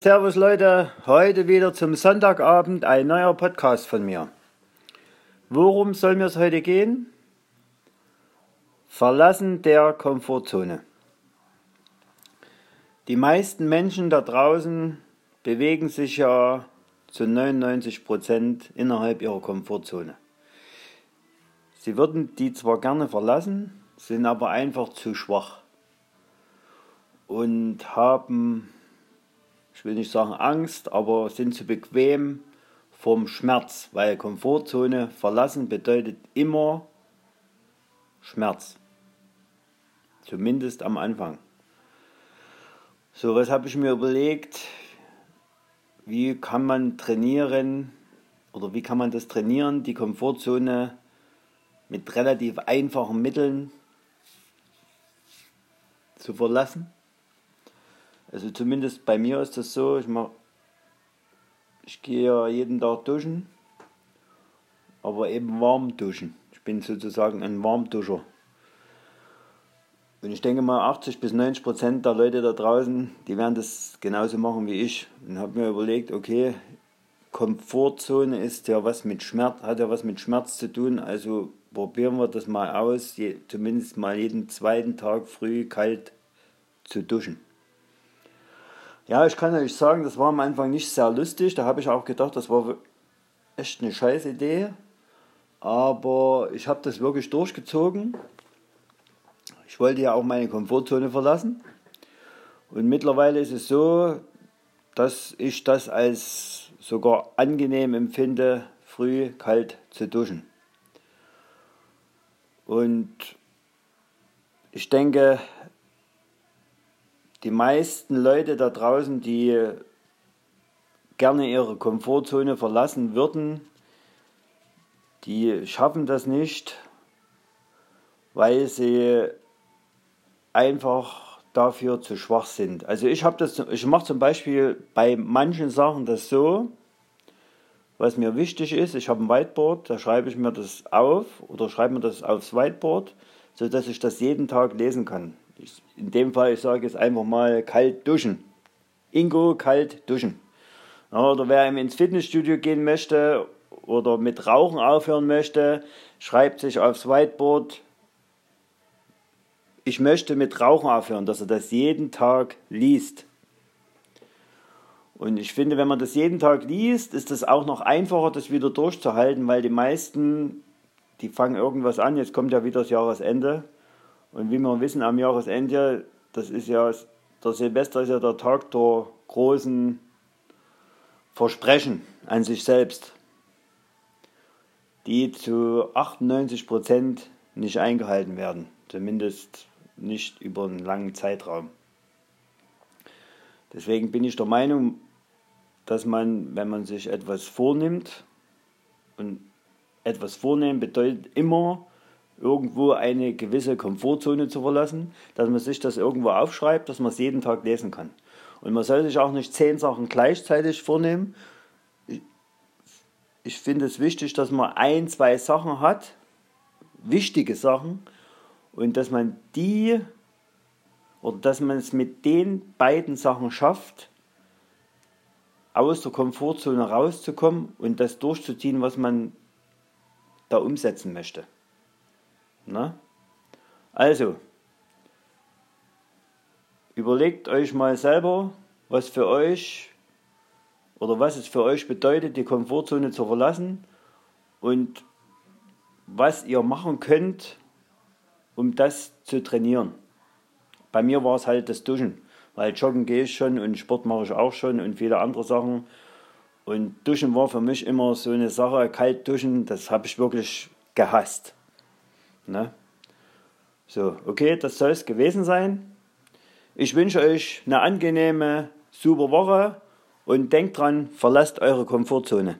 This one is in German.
Servus Leute, heute wieder zum Sonntagabend ein neuer Podcast von mir. Worum soll mir es heute gehen? Verlassen der Komfortzone. Die meisten Menschen da draußen bewegen sich ja zu 99 Prozent innerhalb ihrer Komfortzone. Sie würden die zwar gerne verlassen, sind aber einfach zu schwach und haben ich will nicht sagen Angst, aber sind zu bequem vom Schmerz, weil Komfortzone verlassen bedeutet immer Schmerz. Zumindest am Anfang. So, was habe ich mir überlegt? Wie kann man trainieren oder wie kann man das trainieren, die Komfortzone mit relativ einfachen Mitteln zu verlassen? Also zumindest bei mir ist das so, ich, mach, ich gehe ja jeden Tag duschen, aber eben warm duschen. Ich bin sozusagen ein Warmduscher. Und ich denke mal, 80 bis 90 Prozent der Leute da draußen, die werden das genauso machen wie ich. Und habe mir überlegt, okay, Komfortzone ist ja was mit Schmerz, hat ja was mit Schmerz zu tun. Also probieren wir das mal aus, je, zumindest mal jeden zweiten Tag früh kalt zu duschen. Ja, ich kann euch sagen, das war am Anfang nicht sehr lustig. Da habe ich auch gedacht, das war echt eine scheiß Idee. Aber ich habe das wirklich durchgezogen. Ich wollte ja auch meine Komfortzone verlassen. Und mittlerweile ist es so, dass ich das als sogar angenehm empfinde, früh kalt zu duschen. Und ich denke, die meisten Leute da draußen, die gerne ihre Komfortzone verlassen würden, die schaffen das nicht, weil sie einfach dafür zu schwach sind. Also ich habe das, ich mache zum Beispiel bei manchen Sachen das so, was mir wichtig ist. Ich habe ein Whiteboard, da schreibe ich mir das auf oder schreibe mir das aufs Whiteboard, sodass ich das jeden Tag lesen kann in dem Fall, ich sage jetzt einfach mal kalt duschen. Ingo kalt duschen. Oder wer ins Fitnessstudio gehen möchte oder mit Rauchen aufhören möchte, schreibt sich aufs Whiteboard, ich möchte mit Rauchen aufhören, dass er das jeden Tag liest. Und ich finde, wenn man das jeden Tag liest, ist es auch noch einfacher, das wieder durchzuhalten, weil die meisten, die fangen irgendwas an, jetzt kommt ja wieder das Jahresende, und wie wir wissen, am Jahresende, das ist ja, der Silvester ist ja der Tag der großen Versprechen an sich selbst, die zu 98 Prozent nicht eingehalten werden, zumindest nicht über einen langen Zeitraum. Deswegen bin ich der Meinung, dass man, wenn man sich etwas vornimmt, und etwas vornehmen bedeutet immer, irgendwo eine gewisse Komfortzone zu verlassen, dass man sich das irgendwo aufschreibt, dass man es jeden Tag lesen kann. Und man soll sich auch nicht zehn Sachen gleichzeitig vornehmen. Ich, ich finde es wichtig, dass man ein, zwei Sachen hat, wichtige Sachen, und dass man die oder dass man es mit den beiden Sachen schafft, aus der Komfortzone rauszukommen und das durchzuziehen, was man da umsetzen möchte. Na? Also, überlegt euch mal selber, was für euch oder was es für euch bedeutet, die Komfortzone zu verlassen und was ihr machen könnt, um das zu trainieren. Bei mir war es halt das Duschen, weil joggen gehe ich schon und Sport mache ich auch schon und viele andere Sachen. Und Duschen war für mich immer so eine Sache, kalt duschen, das habe ich wirklich gehasst. Ne? So, okay, das soll es gewesen sein. Ich wünsche euch eine angenehme, super Woche und denkt dran, verlasst eure Komfortzone.